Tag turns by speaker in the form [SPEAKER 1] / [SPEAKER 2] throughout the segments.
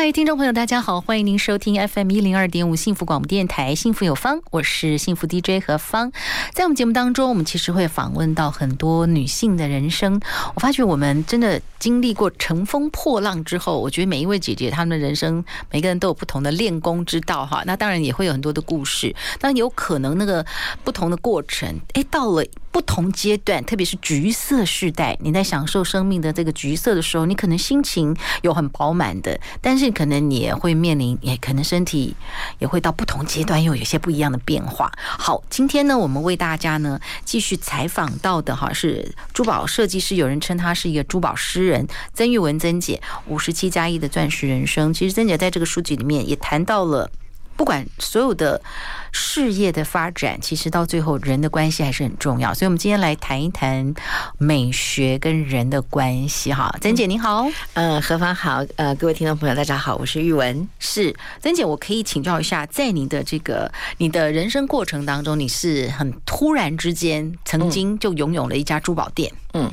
[SPEAKER 1] 嗨，听众朋友，大家好，欢迎您收听 FM 一零二点五幸福广播电台《幸福有方》，我是幸福 DJ 何芳。在我们节目当中，我们其实会访问到很多女性的人生。我发觉我们真的经历过乘风破浪之后，我觉得每一位姐姐她们的人生，每个人都有不同的练功之道哈。那当然也会有很多的故事，但有可能那个不同的过程，哎，到了。不同阶段，特别是橘色世代，你在享受生命的这个橘色的时候，你可能心情有很饱满的，但是可能你也会面临，也可能身体也会到不同阶段又有些不一样的变化。好，今天呢，我们为大家呢继续采访到的哈是珠宝设计师，有人称他是一个珠宝诗人曾玉文曾姐，五十七加一的钻石人生。其实曾姐在这个书籍里面也谈到了。不管所有的事业的发展，其实到最后人的关系还是很重要。所以，我们今天来谈一谈美学跟人的关系。哈，曾姐你好，
[SPEAKER 2] 呃，何芳好，呃，各位听众朋友大家好，我是玉文。
[SPEAKER 1] 是曾姐，我可以请教一下，在你的这个你的人生过程当中，你是很突然之间曾经就拥有了一家珠宝店，嗯，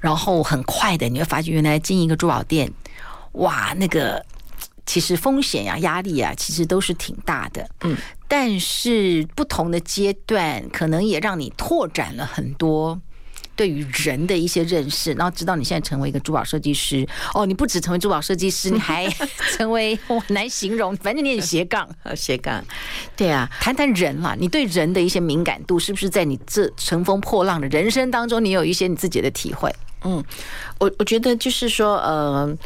[SPEAKER 1] 然后很快的你会发觉，原来经营一个珠宝店，哇，那个。其实风险呀、压力啊，其实都是挺大的。嗯，但是不同的阶段，可能也让你拓展了很多对于人的一些认识。然后，直到你现在成为一个珠宝设计师，哦，你不止成为珠宝设计师，你还 成为我很难形容，反正你也斜杠，
[SPEAKER 2] 斜杠。对啊，
[SPEAKER 1] 谈谈人嘛，你对人的一些敏感度，是不是在你这乘风破浪的人生当中，你有一些你自己的体会？
[SPEAKER 2] 嗯，我我觉得就是说，呃。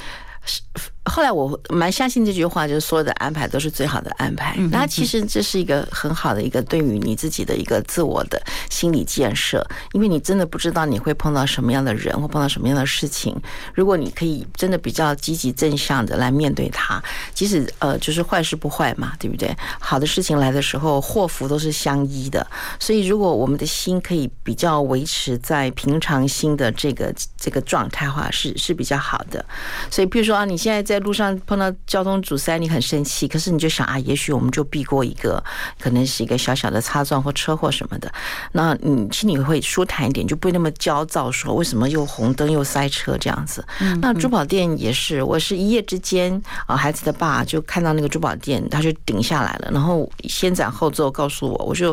[SPEAKER 2] 后来我蛮相信这句话，就是所有的安排都是最好的安排。那其实这是一个很好的一个对于你自己的一个自我的心理建设，因为你真的不知道你会碰到什么样的人，或碰到什么样的事情。如果你可以真的比较积极正向的来面对它，即使呃就是坏事不坏嘛，对不对？好的事情来的时候，祸福都是相依的。所以如果我们的心可以比较维持在平常心的这个这个状态的话，是是比较好的。所以比如说啊，你现在在。在路上碰到交通阻塞，你很生气，可是你就想啊，也许我们就避过一个，可能是一个小小的擦撞或车祸什么的，那你心里会舒坦一点，就不会那么焦躁，说为什么又红灯又塞车这样子。那珠宝店也是，我是一夜之间啊，孩子的爸就看到那个珠宝店，他就顶下来了，然后先斩后奏告诉我，我就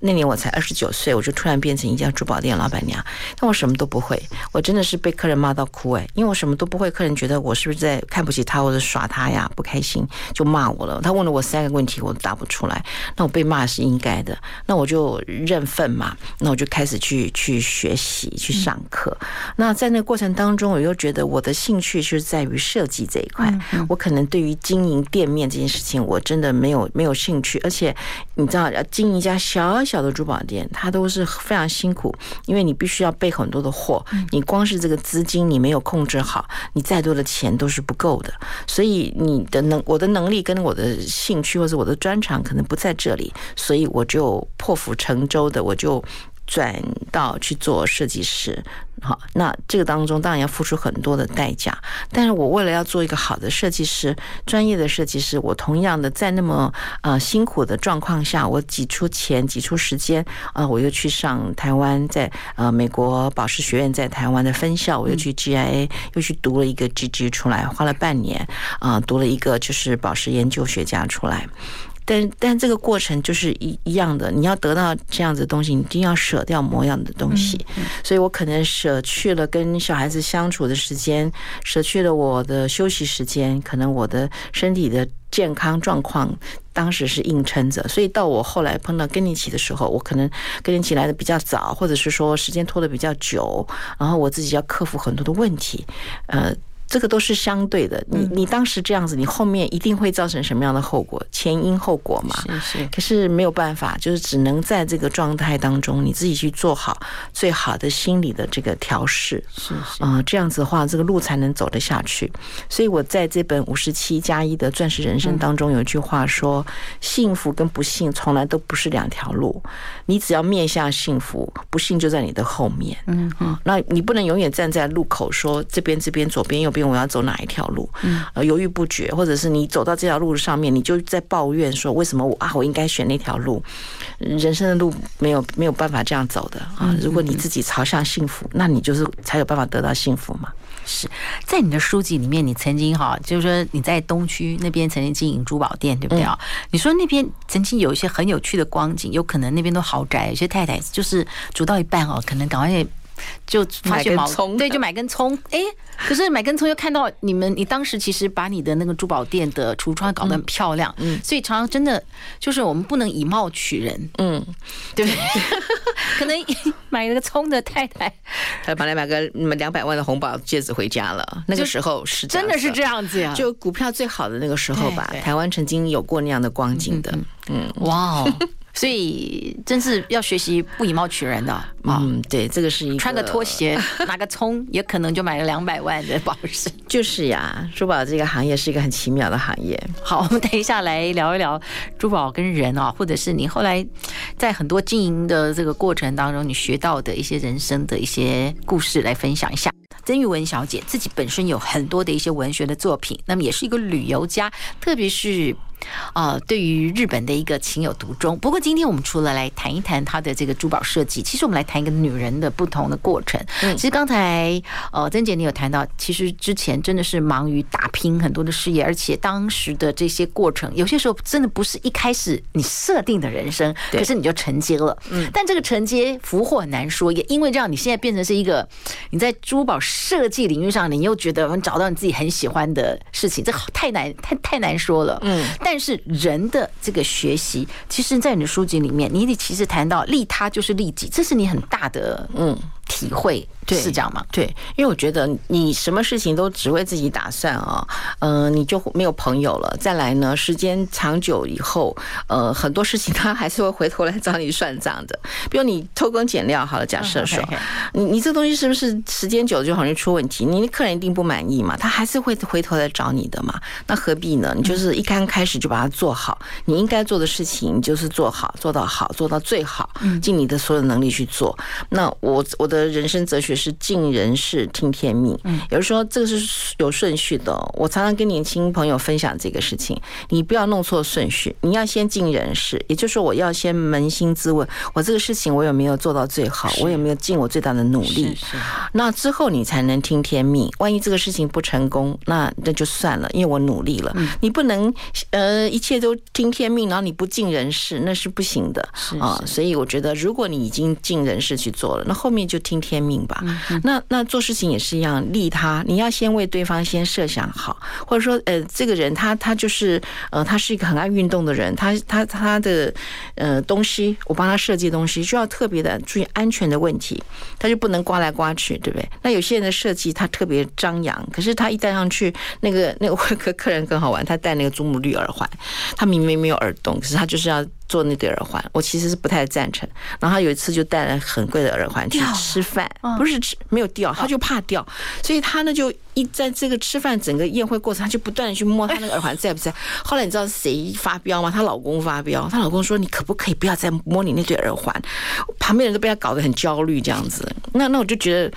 [SPEAKER 2] 那年我才二十九岁，我就突然变成一家珠宝店老板娘，但我什么都不会，我真的是被客人骂到哭哎，因为我什么都不会，客人觉得我是不是在看不起。他或者耍他呀，不开心就骂我了。他问了我三个问题，我都答不出来。那我被骂是应该的。那我就认份嘛。那我就开始去去学习，去上课。那在那个过程当中，我又觉得我的兴趣是在于设计这一块。我可能对于经营店面这件事情，我真的没有没有兴趣。而且你知道，要经营一家小小的珠宝店，它都是非常辛苦，因为你必须要备很多的货。你光是这个资金你没有控制好，你再多的钱都是是不够的。所以你的能，我的能力跟我的兴趣或者我的专长可能不在这里，所以我就破釜沉舟的，我就。转到去做设计师，好，那这个当中当然要付出很多的代价。但是我为了要做一个好的设计师，专业的设计师，我同样的在那么呃辛苦的状况下，我挤出钱，挤出时间啊，我又去上台湾，在呃美国宝石学院在台湾的分校，我又去 GIA 又去读了一个 GG 出来，花了半年啊，读了一个就是宝石研究学家出来。但但这个过程就是一一样的，你要得到这样子的东西，你一定要舍掉某样的东西。所以我可能舍去了跟小孩子相处的时间，舍去了我的休息时间，可能我的身体的健康状况当时是硬撑着。所以到我后来碰到跟你一起的时候，我可能更年期来的比较早，或者是说时间拖得比较久，然后我自己要克服很多的问题，呃。这个都是相对的。你你当时这样子，你后面一定会造成什么样的后果？前因后果嘛。
[SPEAKER 1] 是是。
[SPEAKER 2] 可是没有办法，就是只能在这个状态当中，你自己去做好最好的心理的这个调试。是
[SPEAKER 1] 是
[SPEAKER 2] 啊，这样子的话，这个路才能走得下去。所以我在这本五十七加一的钻石人生当中有一句话说：幸福跟不幸从来都不是两条路，你只要面向幸福，不幸就在你的后面。嗯嗯，那你不能永远站在路口说这边这边左边右边。我要走哪一条路？嗯，犹豫不决，或者是你走到这条路上面，你就在抱怨说，为什么我啊，我应该选那条路？人生的路没有没有办法这样走的啊！如果你自己朝向幸福，那你就是才有办法得到幸福嘛。
[SPEAKER 1] 是在你的书籍里面，你曾经哈，就是说你在东区那边曾经经营珠宝店，对不对啊？你说那边曾经有一些很有趣的光景，有可能那边都豪宅，有些太太就是煮到一半哦，可能赶快。就发现葱，对，就买根葱。哎，可是买根葱又看到你们，你当时其实把你的那个珠宝店的橱窗搞得很漂亮，嗯，所以常常真的就是我们不能以貌取人，嗯，对。不对？可能买了个葱的太太，
[SPEAKER 2] 他本来买个两百万的红宝戒指回家了。那个时候是
[SPEAKER 1] 真的是这样子呀，
[SPEAKER 2] 就股票最好的那个时候吧，台湾曾经有过那样的光景的，
[SPEAKER 1] 嗯，哇哦。所以，真是要学习不以貌取人的。
[SPEAKER 2] 嗯，对，这个是一个
[SPEAKER 1] 穿个拖鞋 拿个葱，也可能就买了两百万的宝石。
[SPEAKER 2] 就是呀，珠宝这个行业是一个很奇妙的行业。
[SPEAKER 1] 好，我们等一下来聊一聊珠宝跟人啊，或者是你后来在很多经营的这个过程当中，你学到的一些人生的一些故事来分享一下。曾玉文小姐自己本身有很多的一些文学的作品，那么也是一个旅游家，特别是。啊，对于日本的一个情有独钟。不过今天我们除了来谈一谈他的这个珠宝设计，其实我们来谈一个女人的不同的过程。其实刚才呃曾姐你有谈到，其实之前真的是忙于打拼很多的事业，而且当时的这些过程，有些时候真的不是一开始你设定的人生，可是你就承接了。嗯，但这个承接福祸很难说，也因为这样，你现在变成是一个你在珠宝设计领域上，你又觉得找到你自己很喜欢的事情，这太难，太太难说了。嗯，但。但是人的这个学习，其实，在你的书籍里面，你得其实谈到利他就是利己，这是你很大的嗯体会。对，是这样吗？
[SPEAKER 2] 对，因为我觉得你什么事情都只为自己打算啊，呃，你就没有朋友了。再来呢，时间长久以后，呃，很多事情他还是会回头来找你算账的。比如你偷工减料，好了，假设说，你你这东西是不是时间久了就很容易出问题？你的客人一定不满意嘛，他还是会回头来找你的嘛。那何必呢？你就是一刚开始就把它做好，你应该做的事情就是做好，做到好，做到最好，尽你的所有能力去做。那我我的人生哲学。是尽人事听天命，嗯，有人说这个是有顺序的。我常常跟年轻朋友分享这个事情，你不要弄错顺序，你要先尽人事，也就是说，我要先扪心自问，我这个事情我有没有做到最好，我有没有尽我最大的努力？那之后你才能听天命。万一这个事情不成功，那那就算了，因为我努力了。你不能呃一切都听天命，然后你不尽人事，那是不行的啊。所以我觉得，如果你已经尽人事去做了，那后面就听天命吧。那那做事情也是一样，利他，你要先为对方先设想好，或者说，呃，这个人他他就是，呃，他是一个很爱运动的人，他他他的呃东西，我帮他设计东西，需要特别的注意安全的问题，他就不能刮来刮去，对不对？那有些人的设计他特别张扬，可是他一戴上去，那个那个会 客客人更好玩，他戴那个祖母绿耳环，他明明没有耳洞，可是他就是要。做那对耳环，我其实是不太赞成。然后他有一次就戴了很贵的耳环去吃饭，不是吃没有掉，他就怕掉，所以他呢就一在这个吃饭整个宴会过程，他就不断的去摸他那个 耳环在不在。后来你知道谁发飙吗？她老公发飙，她老公说：“你可不可以不要再摸你那对耳环？”旁边人都被他搞得很焦虑这样子。那那我就觉得。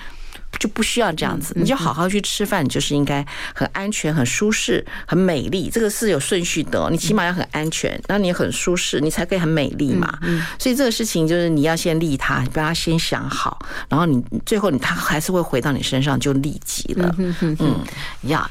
[SPEAKER 2] 就不需要这样子，你就好好去吃饭，你就是应该很安全、很舒适、很美丽。这个是有顺序的，你起码要很安全，然后你很舒适，你才可以很美丽嘛。所以这个事情就是你要先利他，你不要先想好，然后你最后你他还是会回到你身上就利己了。嗯，
[SPEAKER 1] 呀，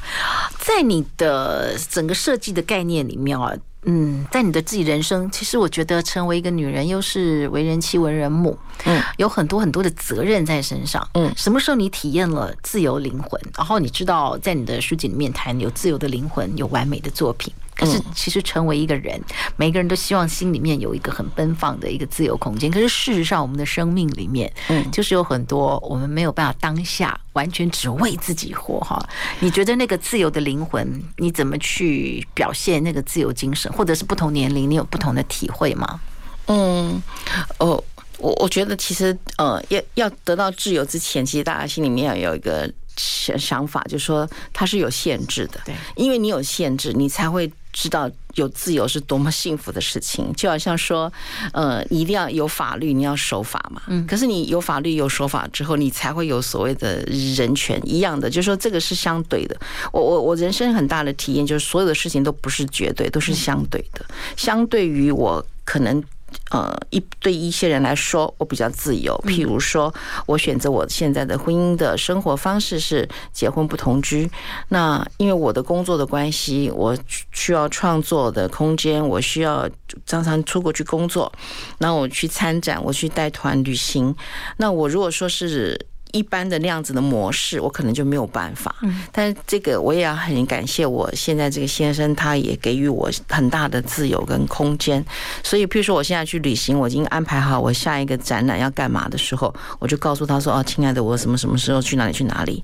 [SPEAKER 1] 在你的整个设计的概念里面啊。嗯，在你的自己人生，其实我觉得成为一个女人，又是为人妻、为人母，嗯，有很多很多的责任在身上。嗯，什么时候你体验了自由灵魂？然后你知道，在你的书籍里面谈有自由的灵魂，有完美的作品。可是其实成为一个人，每个人都希望心里面有一个很奔放的一个自由空间。可是事实上，我们的生命里面，嗯，就是有很多我们没有办法当下完全只为自己活哈。你觉得那个自由的灵魂，你怎么去表现那个自由精神？或者是不同年龄，你有不同的体会吗？
[SPEAKER 2] 嗯，哦，我我觉得其实呃，要要得到自由之前，其实大家心里面要有一个想想法，就是说它是有限制的，对，因为你有限制，你才会。知道有自由是多么幸福的事情，就好像说，呃，一定要有法律，你要守法嘛。嗯。可是你有法律有守法之后，你才会有所谓的人权一样的，就是说这个是相对的。我我我人生很大的体验就是，所有的事情都不是绝对，都是相对的。相对于我可能。呃，一对一些人来说，我比较自由。譬如说，我选择我现在的婚姻的生活方式是结婚不同居。那因为我的工作的关系，我需要创作的空间，我需要常常出国去工作。那我去参展，我去带团旅行。那我如果说是。一般的那样子的模式，我可能就没有办法。但是这个我也要很感谢我现在这个先生，他也给予我很大的自由跟空间。所以，譬如说我现在去旅行，我已经安排好我下一个展览要干嘛的时候，我就告诉他说：“哦，亲爱的，我什么什么时候去哪里去哪里？”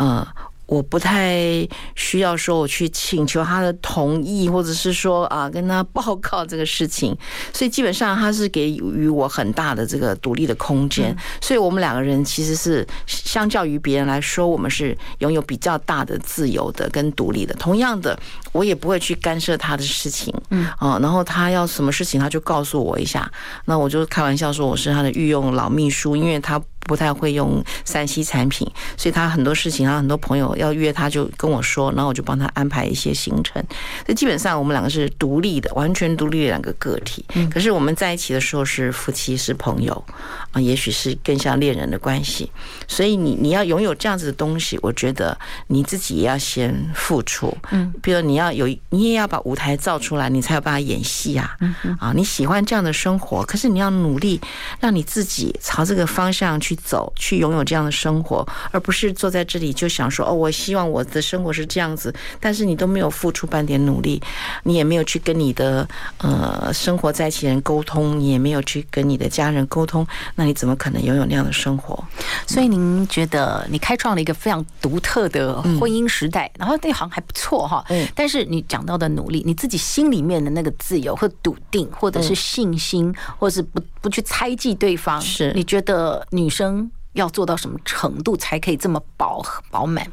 [SPEAKER 2] 呃。我不太需要说我去请求他的同意，或者是说啊跟他报告这个事情，所以基本上他是给予我很大的这个独立的空间，所以我们两个人其实是相较于别人来说，我们是拥有比较大的自由的跟独立的。同样的，我也不会去干涉他的事情，嗯啊，然后他要什么事情他就告诉我一下，那我就开玩笑说我是他的御用老秘书，因为他。不太会用三 C 产品，所以他很多事情，他很多朋友要约他，就跟我说，然后我就帮他安排一些行程。所以基本上我们两个是独立的，完全独立的两个个体。可是我们在一起的时候是夫妻，是朋友啊，也许是更像恋人的关系。所以你你要拥有这样子的东西，我觉得你自己也要先付出。嗯，比如你要有，你也要把舞台造出来，你才有办法演戏啊。啊，你喜欢这样的生活，可是你要努力让你自己朝这个方向去。走去拥有这样的生活，而不是坐在这里就想说哦，我希望我的生活是这样子，但是你都没有付出半点努力，你也没有去跟你的呃生活在一起人沟通，你也没有去跟你的家人沟通，那你怎么可能拥有那样的生活？
[SPEAKER 1] 所以您觉得你开创了一个非常独特的婚姻时代，然后那行还不错哈。嗯。但是你讲到的努力，你自己心里面的那个自由和笃定，或者是信心，或者是不不去猜忌对方，是你觉得女生？要做到什么程度才可以这么饱饱满？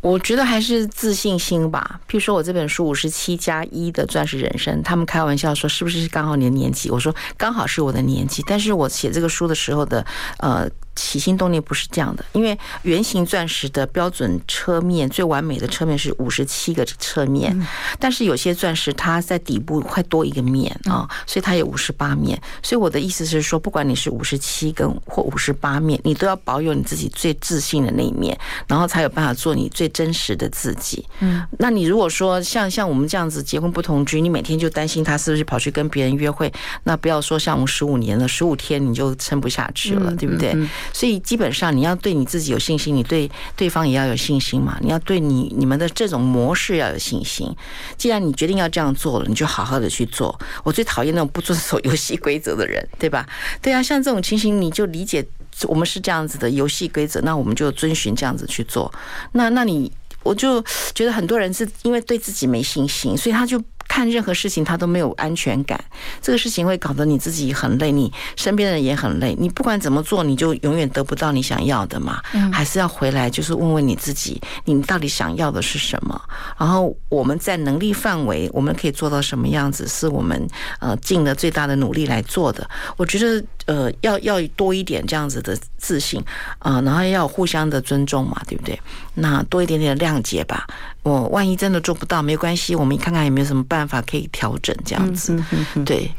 [SPEAKER 2] 我觉得还是自信心吧。譬如说我这本书《五十七加一的钻石人生》，他们开玩笑说是不是刚好你的年纪？我说刚好是我的年纪，但是我写这个书的时候的呃。起心动念不是这样的，因为圆形钻石的标准车面最完美的车面是五十七个侧面，但是有些钻石它在底部会多一个面啊，所以它有五十八面。所以我的意思是说，不管你是五十七跟或五十八面，你都要保有你自己最自信的那一面，然后才有办法做你最真实的自己。嗯，那你如果说像像我们这样子结婚不同居，你每天就担心他是不是跑去跟别人约会，那不要说像我们十五年了，十五天你就撑不下去了，对不对？所以基本上你要对你自己有信心，你对对方也要有信心嘛。你要对你你们的这种模式要有信心。既然你决定要这样做了，你就好好的去做。我最讨厌那种不遵守游戏规则的人，对吧？对啊，像这种情形，你就理解我们是这样子的游戏规则，那我们就遵循这样子去做。那那你我就觉得很多人是因为对自己没信心，所以他就。看任何事情他都没有安全感，这个事情会搞得你自己很累，你身边的人也很累。你不管怎么做，你就永远得不到你想要的嘛。还是要回来，就是问问你自己，你到底想要的是什么？然后我们在能力范围，我们可以做到什么样子，是我们呃尽了最大的努力来做的。我觉得呃要要多一点这样子的自信啊，然后要互相的尊重嘛，对不对？那多一点点的谅解吧。我万一真的做不到，没关系，我们看看有没有什么办法可以调整，这样子。对，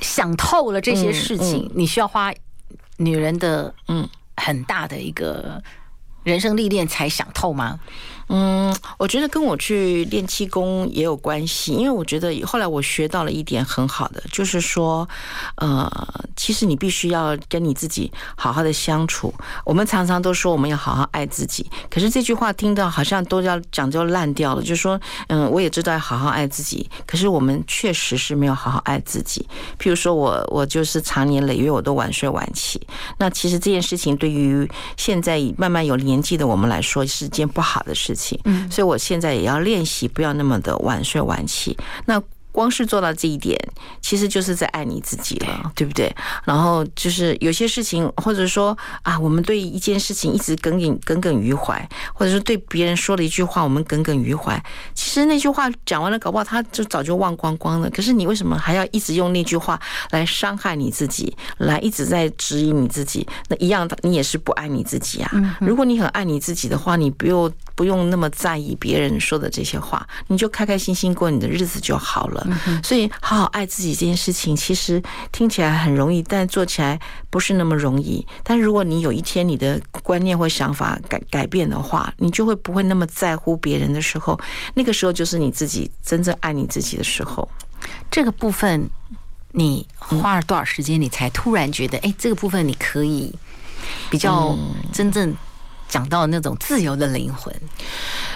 [SPEAKER 1] 想透了这些事情，你需要花女人的嗯很大的一个人生历练才想透吗？
[SPEAKER 2] 嗯，我觉得跟我去练气功也有关系，因为我觉得后来我学到了一点很好的，就是说，呃，其实你必须要跟你自己好好的相处。我们常常都说我们要好好爱自己，可是这句话听到好像都要讲究烂掉了。就是说，嗯，我也知道要好好爱自己，可是我们确实是没有好好爱自己。譬如说我，我就是长年累月我都晚睡晚起，那其实这件事情对于现在慢慢有年纪的我们来说是件不好的事情。嗯，所以我现在也要练习，不要那么的晚睡晚起。那。光是做到这一点，其实就是在爱你自己了，对不对？然后就是有些事情，或者说啊，我们对一件事情一直耿耿耿耿于怀，或者说对别人说了一句话，我们耿耿于怀。其实那句话讲完了，搞不好他就早就忘光光了。可是你为什么还要一直用那句话来伤害你自己，来一直在质疑你自己？那一样的，你也是不爱你自己啊。如果你很爱你自己的话，你不用不用那么在意别人说的这些话，你就开开心心过你的日子就好了。所以，好好爱自己这件事情，其实听起来很容易，但做起来不是那么容易。但如果你有一天你的观念或想法改改变的话，你就会不会那么在乎别人的时候，那个时候就是你自己真正爱你自己的时候。
[SPEAKER 1] 这个部分，你花了多少时间，你才突然觉得，哎，这个部分你可以比较真正讲到那种自由的灵魂。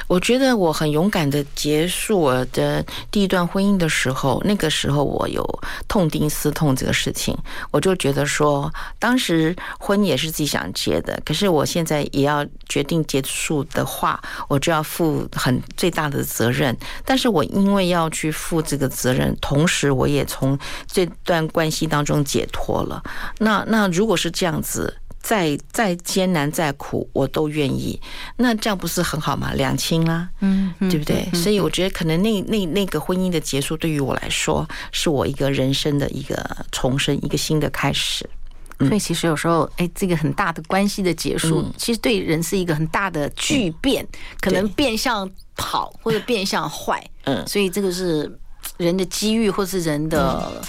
[SPEAKER 2] 我觉得我很勇敢的结束我的第一段婚姻的时候，那个时候我有痛定思痛这个事情，我就觉得说，当时婚也是自己想结的，可是我现在也要决定结束的话，我就要负很最大的责任。但是我因为要去负这个责任，同时我也从这段关系当中解脱了。那那如果是这样子。再再艰难再苦，我都愿意。那这样不是很好吗？两清啦，嗯，对不对？所以我觉得，可能那那那个婚姻的结束，对于我来说，是我一个人生的一个重生，一个新的开始。
[SPEAKER 1] 所以其实有时候，哎，这个很大的关系的结束，其实对人是一个很大的巨变，可能变向好或者变向坏。嗯，所以这个是人的机遇，或是人的。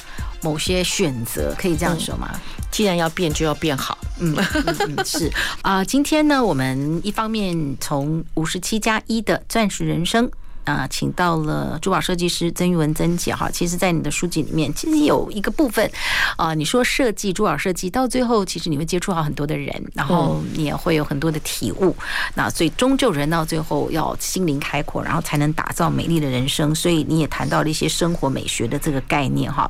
[SPEAKER 1] 某些选择可以这样说吗？
[SPEAKER 2] 既然要变，就要变好。
[SPEAKER 1] 嗯，嗯，嗯，是 啊。今天呢，我们一方面从五十七加一的钻石人生。啊，请到了珠宝设计师曾玉文曾姐哈。其实，在你的书籍里面，其实有一个部分啊，你说设计珠宝设计到最后，其实你会接触到很多的人，然后你也会有很多的体悟。那所以，终究人到最后要心灵开阔，然后才能打造美丽的人生。所以，你也谈到了一些生活美学的这个概念哈。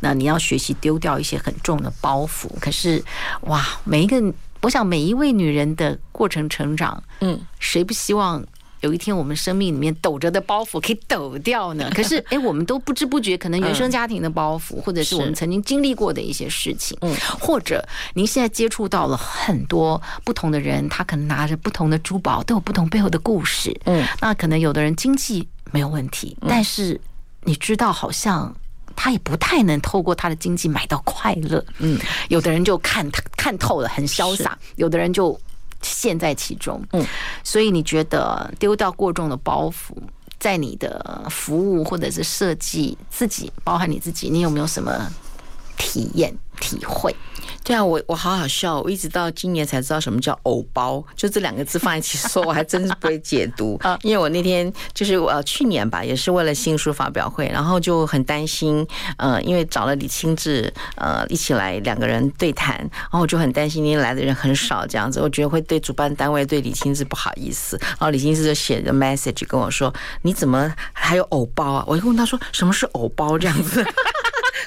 [SPEAKER 1] 那你要学习丢掉一些很重的包袱。可是，哇，每一个，我想每一位女人的过程成长，嗯，谁不希望？有一天，我们生命里面抖着的包袱可以抖掉呢。可是，哎，我们都不知不觉，可能原生家庭的包袱，或者是我们曾经经历过的一些事情，嗯，或者您现在接触到了很多不同的人，他可能拿着不同的珠宝，都有不同背后的故事，嗯，那可能有的人经济没有问题，但是你知道，好像他也不太能透过他的经济买到快乐，嗯，有的人就看看透了，很潇洒，有的人就。陷在其中，嗯，所以你觉得丢掉过重的包袱，在你的服务或者是设计自己，包含你自己，你有没有什么体验体会？
[SPEAKER 2] 对啊，我我好好笑，我一直到今年才知道什么叫“偶包”，就这两个字放一起说，我还真是不会解读。因为我那天就是呃去年吧，也是为了新书发表会，然后就很担心，呃，因为找了李清志呃一起来两个人对谈，然后我就很担心，今天来的人很少，这样子，我觉得会对主办单位对李清志不好意思。然后李清志就写着 message 跟我说：“你怎么还有偶包啊？”我就问他说：“什么是偶包？”这样子。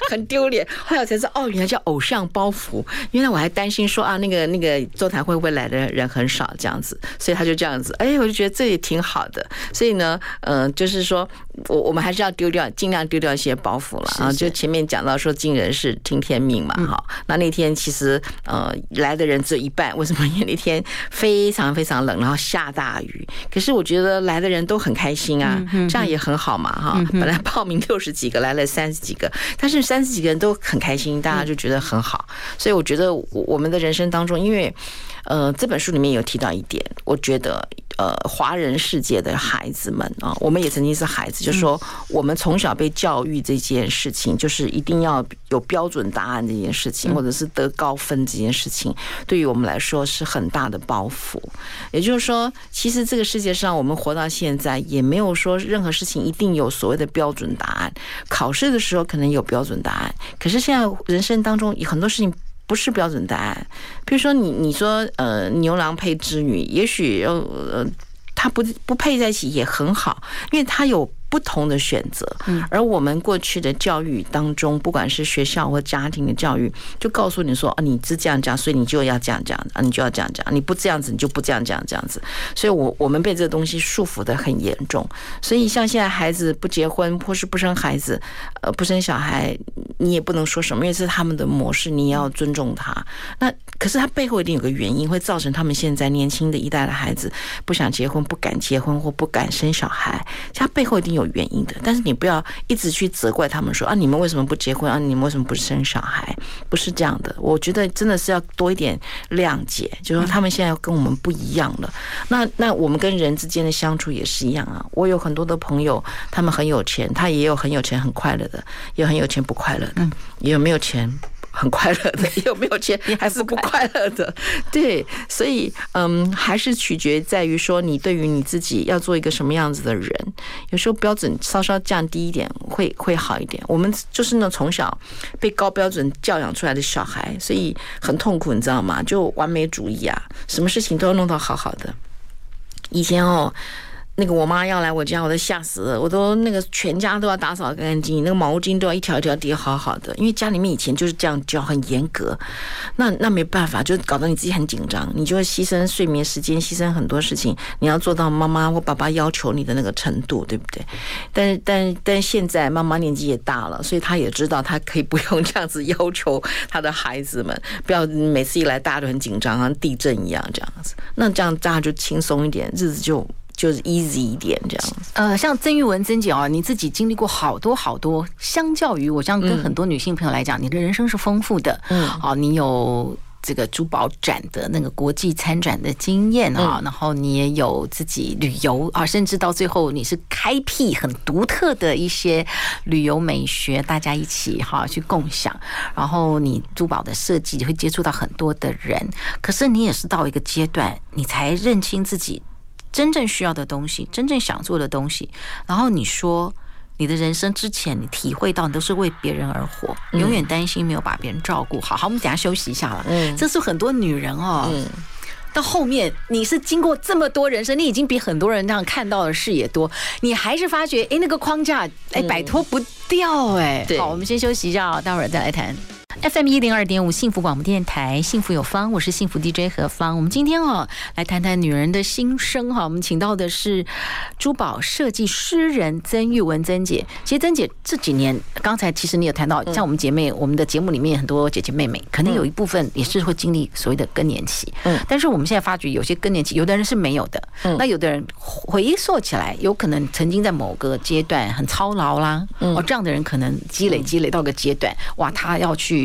[SPEAKER 2] 很丢脸，后来我才知道，哦，原来叫偶像包袱。原来我还担心说啊，那个那个座谈会会来的人很少这样子，所以他就这样子。哎，我就觉得这也挺好的。所以呢，嗯、呃，就是说我我们还是要丢掉，尽量丢掉一些包袱了啊。就前面讲到说，尽人事听天命嘛，哈。那那天其实呃来的人只有一半，为什么？因为那天非常非常冷，然后下大雨。可是我觉得来的人都很开心啊，这样也很好嘛，哈。本来报名六十几个，来了三十几个，但是。三十几个人都很开心，大家就觉得很好，所以我觉得我们的人生当中，因为呃这本书里面有提到一点，我觉得呃华人世界的孩子们啊，我们也曾经是孩子，就是说我们从小被教育这件事情，就是一定要有标准答案这件事情，或者是得高分这件事情，对于我们来说是很大的包袱。也就是说，其实这个世界上我们活到现在，也没有说任何事情一定有所谓的标准答案。考试的时候可能有标准答案，可是现在人生当中很多事情。不是标准答案，比如说你你说呃牛郎配织女，也许呃他不不配在一起也很好，因为他有。不同的选择，嗯而我们过去的教育当中，不管是学校或家庭的教育，就告诉你说啊，你是这样讲，所以你就要这样讲啊，你就要这样讲，你不这样子，你就不这样讲这样子。所以我我们被这个东西束缚的很严重。所以像现在孩子不结婚或是不生孩子，呃，不生小孩，你也不能说什么，因为是他们的模式，你也要尊重他。那可是他背后一定有个原因，会造成他们现在年轻的一代的孩子不想结婚、不敢结婚或不敢生小孩，他背后一定有。有原因的，但是你不要一直去责怪他们说啊，你们为什么不结婚啊？你们为什么不生小孩？不是这样的。我觉得真的是要多一点谅解，就是说他们现在跟我们不一样了。那那我们跟人之间的相处也是一样啊。我有很多的朋友，他们很有钱，他也有很有钱很快乐的，也有很有钱不快乐的，也有没有钱。很快乐的，有没有钱还是不快乐的？对，所以嗯，还是取决在于说你对于你自己要做一个什么样子的人。有时候标准稍稍降低一点会会好一点。我们就是那从小被高标准教养出来的小孩，所以很痛苦，你知道吗？就完美主义啊，什么事情都要弄到好好的。以前哦。那个我妈要来我家，我都吓死了。我都那个全家都要打扫干净，那个毛巾都要一条一条叠好好的。因为家里面以前就是这样教，很严格。那那没办法，就搞得你自己很紧张，你就会牺牲睡眠时间，牺牲很多事情。你要做到妈妈或爸爸要求你的那个程度，对不对？但但但现在妈妈年纪也大了，所以她也知道她可以不用这样子要求她的孩子们，不要每次一来大家都很紧张，像地震一样这样子。那这样大家就轻松一点，日子就。就是 easy 一点这样。
[SPEAKER 1] 呃，像曾玉文曾姐哦，你自己经历过好多好多，相较于我这样跟很多女性朋友来讲，嗯、你的人生是丰富的。嗯，好，你有这个珠宝展的那个国际参展的经验啊，嗯、然后你也有自己旅游啊，甚至到最后你是开辟很独特的一些旅游美学，大家一起哈去共享。然后你珠宝的设计会接触到很多的人，可是你也是到一个阶段，你才认清自己。真正需要的东西，真正想做的东西，然后你说你的人生之前，你体会到你都是为别人而活，永远担心没有把别人照顾好。好，我们等下休息一下了。嗯，这是很多女人哦。嗯，到后面你是经过这么多人生，你已经比很多人那样看到的视野多，你还是发觉，哎，那个框架，哎，摆脱不掉，哎。对，好，我们先休息一下，待会儿再来谈。FM 一零二点五幸福广播电台，幸福有方，我是幸福 DJ 何芳。我们今天哦，来谈谈女人的心声哈。我们请到的是珠宝设计诗人曾玉文曾姐。其实曾姐这几年，刚才其实你有谈到，像我们姐妹，我们的节目里面很多姐姐妹妹，可能有一部分也是会经历所谓的更年期。嗯，但是我们现在发觉，有些更年期，有的人是没有的。嗯，那有的人回溯起来，有可能曾经在某个阶段很操劳啦。嗯，哦，这样的人可能积累积累到个阶段，哇，他要去。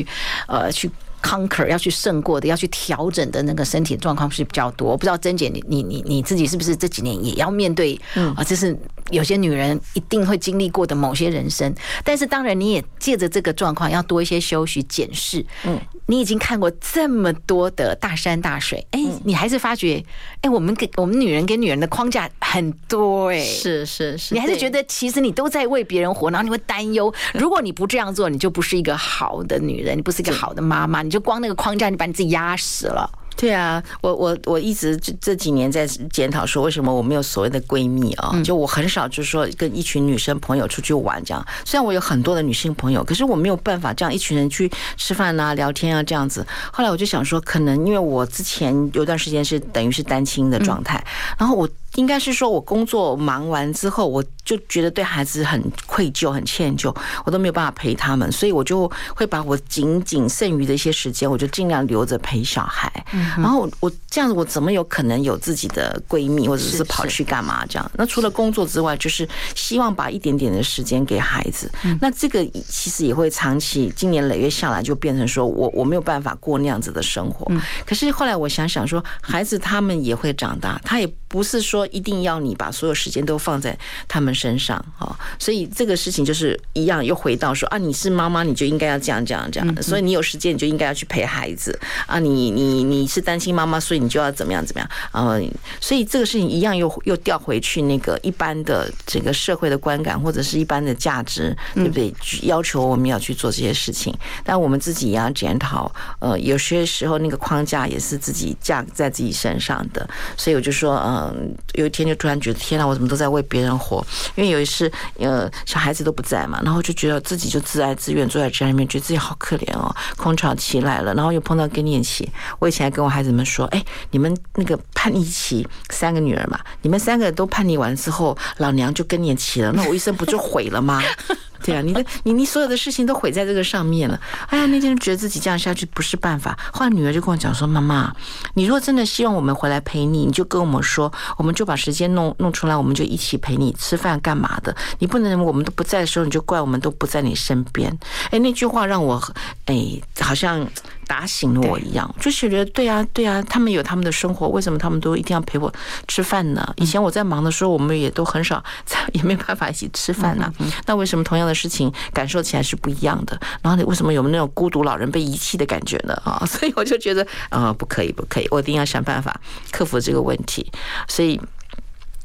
[SPEAKER 1] 呃，去 conquer 要去胜过的，要去调整的那个身体状况是比较多。我不知道珍姐，你你你你自己是不是这几年也要面对？嗯，啊，这是有些女人一定会经历过的某些人生。但是当然，你也借着这个状况，要多一些休息检视。嗯。你已经看过这么多的大山大水，哎，你还是发觉，哎，我们给我们女人给女人的框架很多，哎，
[SPEAKER 2] 是是是，
[SPEAKER 1] 你还是觉得其实你都在为别人活，然后你会担忧，如果你不这样做，你就不是一个好的女人，你不是一个好的妈妈，你就光那个框架，你把你自己压死了。
[SPEAKER 2] 对啊，我我我一直这这几年在检讨说，为什么我没有所谓的闺蜜啊？就我很少就是说跟一群女生朋友出去玩这样。虽然我有很多的女性朋友，可是我没有办法这样一群人去吃饭啊、聊天啊这样子。后来我就想说，可能因为我之前有段时间是等于是单亲的状态，然后我。应该是说，我工作忙完之后，我就觉得对孩子很愧疚、很歉疚，我都没有办法陪他们，所以我就会把我仅仅剩余的一些时间，我就尽量留着陪小孩。然后我这样子，我怎么有可能有自己的闺蜜，或者是跑去干嘛这样？那除了工作之外，就是希望把一点点的时间给孩子。那这个其实也会长期，今年累月下来，就变成说我我没有办法过那样子的生活。可是后来我想想说，孩子他们也会长大，他也不是说。说一定要你把所有时间都放在他们身上啊。所以这个事情就是一样，又回到说啊，你是妈妈，你就应该要这样这样这样。所以你有时间，你就应该要去陪孩子啊。你你你是担心妈妈，所以你就要怎么样怎么样啊。所以这个事情一样又又调回去那个一般的整个社会的观感，或者是一般的价值，对不对？要求我们要去做这些事情，但我们自己也要检讨。呃，有些时候那个框架也是自己架在自己身上的，所以我就说，嗯，有一天就突然觉得，天哪，我怎么都在为别人活？因为有一次，呃，小孩子都不在嘛，然后就觉得自己就自哀自怨，坐在家里面，觉得自己好可怜哦。空巢期来了，然后又碰到更年期，我以前还跟我孩子们说，哎，你们那个叛逆期，三个女儿嘛，你们三个都叛逆完之后，老娘就更年期了，那我一生不就毁了吗？对啊，你的你你所有的事情都毁在这个上面了。哎呀，那天觉得自己这样下去不是办法。后来女儿就跟我讲说：“妈妈，你如果真的希望我们回来陪你，你就跟我们说，我们就把时间弄弄出来，我们就一起陪你吃饭干嘛的。你不能我们都不在的时候，你就怪我们都不在你身边。”哎，那句话让我哎好像。打醒了我一样，就是觉得对啊，对啊，他们有他们的生活，为什么他们都一定要陪我吃饭呢？以前我在忙的时候，我们也都很少，也没办法一起吃饭呢。那为什么同样的事情感受起来是不一样的？然后你为什么有那种孤独老人被遗弃的感觉呢？啊，所以我就觉得啊，不可以，不可以，我一定要想办法克服这个问题。所以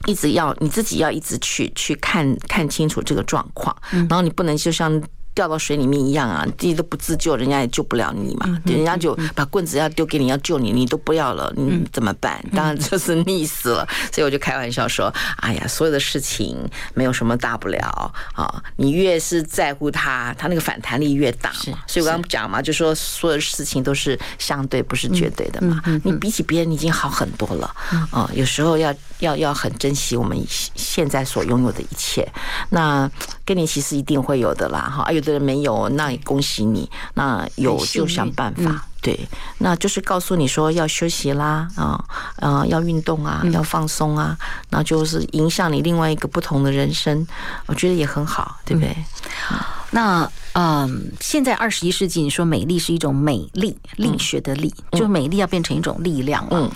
[SPEAKER 2] 一直要你自己要一直去去看看清楚这个状况，然后你不能就像。掉到水里面一样啊，自己都不自救，人家也救不了你嘛。人家就把棍子要丢给你，要救你，你都不要了，你怎么办？当然就是溺死了。所以我就开玩笑说：“哎呀，所有的事情没有什么大不了啊，你越是在乎他，他那个反弹力越大嘛。所以我刚刚讲嘛，就说所有的事情都是相对，不是绝对的嘛。你比起别人已经好很多了啊。有时候要要要很珍惜我们现在所拥有的一切。那跟你其实一定会有的啦，哈，有的。没有，那也恭喜你。那有就想办法，对，那就是告诉你说要休息啦，啊，啊，要运动啊，要放松啊，那就是影响你另外一个不同的人生，我觉得也很好，对不对？
[SPEAKER 1] 那嗯，现在二十一世纪，你说美丽是一种美丽力学的力，就美丽要变成一种力量了。嗯，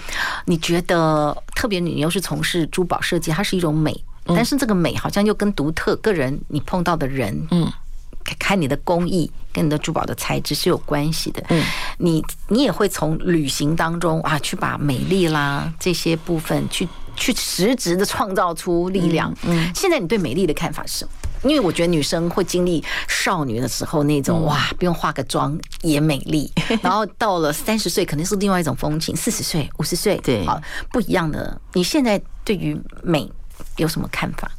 [SPEAKER 1] 你觉得特别你又是从事珠宝设计，它是一种美，但是这个美好像又跟独特个人你碰到的人，嗯。看你的工艺跟你的珠宝的材质是有关系的。嗯，你你也会从旅行当中啊，去把美丽啦这些部分去去实质的创造出力量。嗯，现在你对美丽的看法是什么？因为我觉得女生会经历少女的时候那种哇，不用化个妆也美丽，然后到了三十岁肯定是另外一种风情，四十岁、五十岁对，好不一样的。你现在对于美有什么看法？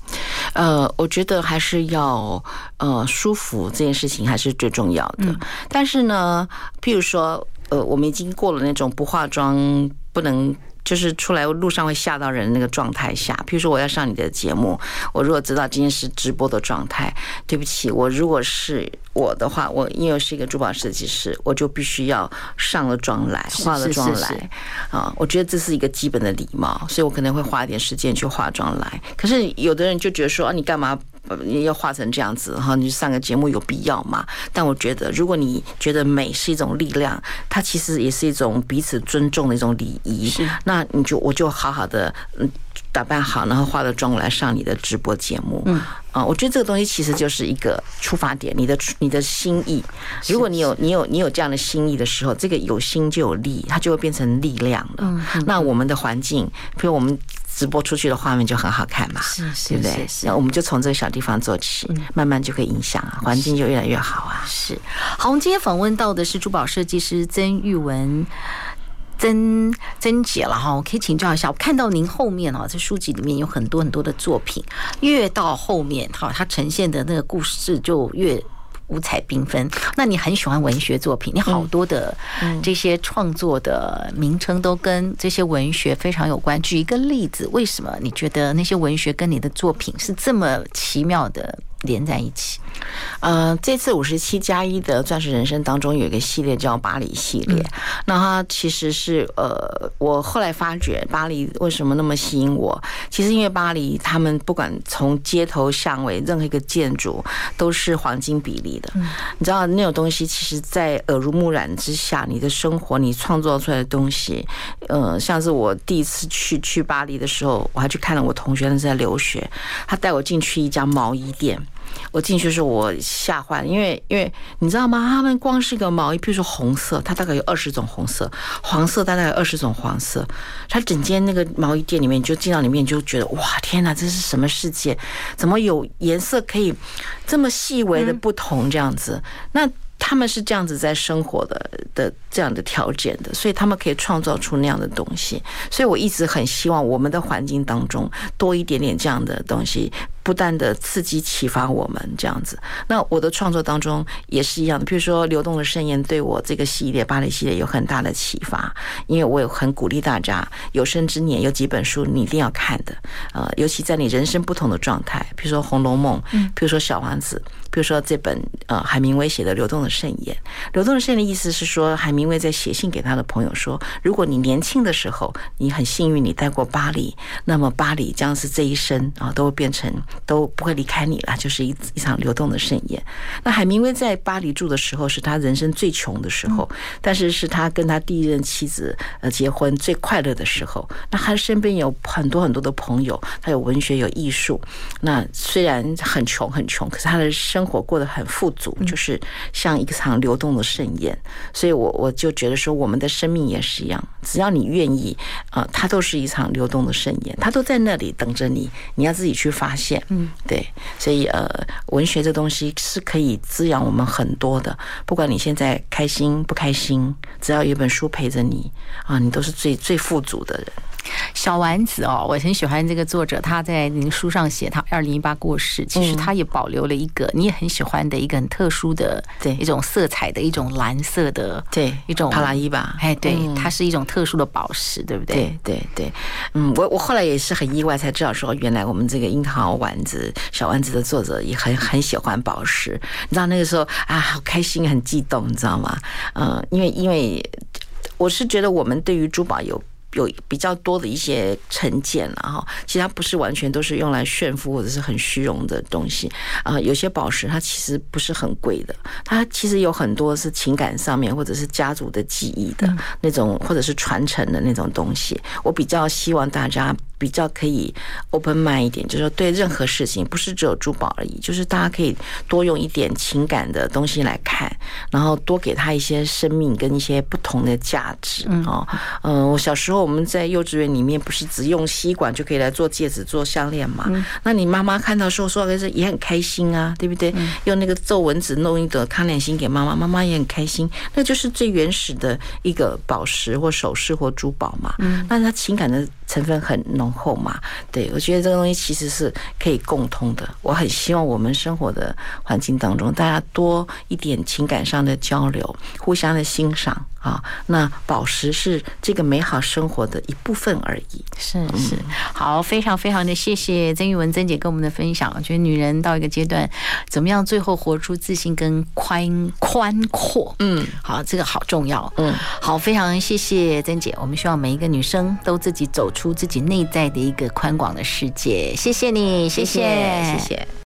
[SPEAKER 2] 呃，我觉得还是要呃舒服这件事情还是最重要的。但是呢，譬如说，呃，我们已经过了那种不化妆不能。就是出来路上会吓到人那个状态下，譬如说我要上你的节目，我如果知道今天是直播的状态，对不起，我如果是我的话，我因为是一个珠宝设计师，我就必须要上了妆来，化了妆来啊，我觉得这是一个基本的礼貌，所以我可能会花一点时间去化妆来。可是有的人就觉得说啊，你干嘛？你要画成这样子哈，你上个节目有必要吗？但我觉得，如果你觉得美是一种力量，它其实也是一种彼此尊重的一种礼仪。是，那你就我就好好的嗯打扮好，然后化了妆来上你的直播节目。嗯啊，我觉得这个东西其实就是一个出发点，你的你的心意。如果你有你有你有这样的心意的时候，这个有心就有力，它就会变成力量了。嗯，那我们的环境，比如我们。直播出去的画面就很好看嘛，是是，对不对？那我们就从这个小地方做起，慢慢就可以影响啊，环境就越来越好啊。
[SPEAKER 1] 是。好，我们今天访问到的是珠宝设计师曾玉文，曾曾姐了哈。我可以请教一下，我看到您后面啊，在书籍里面有很多很多的作品，越到后面哈，它呈现的那个故事就越。五彩缤纷，那你很喜欢文学作品，你好多的这些创作的名称都跟这些文学非常有关。举一个例子，为什么你觉得那些文学跟你的作品是这么奇妙的连在一起？
[SPEAKER 2] 呃，这次五十七加一的钻石人生当中有一个系列叫巴黎系列，嗯、那它其实是呃，我后来发觉巴黎为什么那么吸引我，其实因为巴黎他们不管从街头巷尾任何一个建筑都是黄金比例的，嗯、你知道那种东西，其实在耳濡目染之下，你的生活你创作出来的东西，呃，像是我第一次去去巴黎的时候，我还去看了我同学那是在留学，他带我进去一家毛衣店。我进去的时候，我吓坏了，因为因为你知道吗？他们光是个毛衣，比如说红色，它大概有二十种红色；黄色大概有二十种黄色。它整间那个毛衣店里面，你就进到里面，你就觉得哇，天哪，这是什么世界？怎么有颜色可以这么细微的不同这样子？那。他们是这样子在生活的的这样的条件的，所以他们可以创造出那样的东西。所以我一直很希望我们的环境当中多一点点这样的东西，不断的刺激启发我们这样子。那我的创作当中也是一样的，比如说《流动的盛宴》对我这个系列巴黎系列有很大的启发，因为我有很鼓励大家有生之年有几本书你一定要看的，呃，尤其在你人生不同的状态，比如说《红楼梦》，比如说《小王子》。比如说这本呃海明威写的《流动的盛宴》，《流动的盛宴》的意思是说，海明威在写信给他的朋友说，如果你年轻的时候你很幸运，你待过巴黎，那么巴黎将是这一生啊都会变成都不会离开你了，就是一一场流动的盛宴。那海明威在巴黎住的时候是他人生最穷的时候，但是是他跟他第一任妻子呃结婚最快乐的时候。那他身边有很多很多的朋友，他有文学有艺术。那虽然很穷很穷，可是他的生生活过得很富足，就是像一场流动的盛宴，所以我我就觉得说，我们的生命也是一样，只要你愿意，啊，它都是一场流动的盛宴，它都在那里等着你，你要自己去发现。嗯，对，所以呃，文学这东西是可以滋养我们很多的，不管你现在开心不开心，只要有本书陪着你，啊，你都是最最富足的人。
[SPEAKER 1] 小丸子哦，我很喜欢这个作者。他在您书上写，他二零一八过世，其实他也保留了一个你也很喜欢的一个很特殊的，对一种色彩的一种蓝色的，对一种
[SPEAKER 2] 帕拉伊吧？
[SPEAKER 1] 哎，对，它是一种特殊的宝石，对不对？
[SPEAKER 2] 对对对，嗯，我我后来也是很意外才知道说，原来我们这个樱桃丸子小丸子的作者也很很喜欢宝石。你知道那个时候啊，好开心，很激动，你知道吗？嗯，因为因为我是觉得我们对于珠宝有。有比较多的一些成见了哈，其实它不是完全都是用来炫富或者是很虚荣的东西啊。有些宝石它其实不是很贵的，它其实有很多是情感上面或者是家族的记忆的那种，或者是传承的那种东西。我比较希望大家。比较可以 open mind 一点，就是说对任何事情，不是只有珠宝而已，就是大家可以多用一点情感的东西来看，然后多给他一些生命跟一些不同的价值啊。嗯，我小时候我们在幼稚园里面不是只用吸管就可以来做戒指、做项链嘛？那你妈妈看到说说也是也很开心啊，对不对？用那个皱纹纸弄一朵康乃馨给妈妈，妈妈也很开心，那就是最原始的一个宝石或首饰或珠宝嘛。嗯，那他情感的。成分很浓厚嘛，对，我觉得这个东西其实是可以共通的。我很希望我们生活的环境当中，大家多一点情感上的交流，互相的欣赏啊。那宝石是这个美好生活的一部分而已。
[SPEAKER 1] 是是，好，非常非常的谢谢曾玉文曾姐跟我们的分享。我觉得女人到一个阶段，怎么样最后活出自信跟宽宽阔？嗯，好，这个好重要。嗯，好，非常谢谢曾姐。我们希望每一个女生都自己走出自己内在的一个宽广的世界，谢谢你，谢谢，谢谢。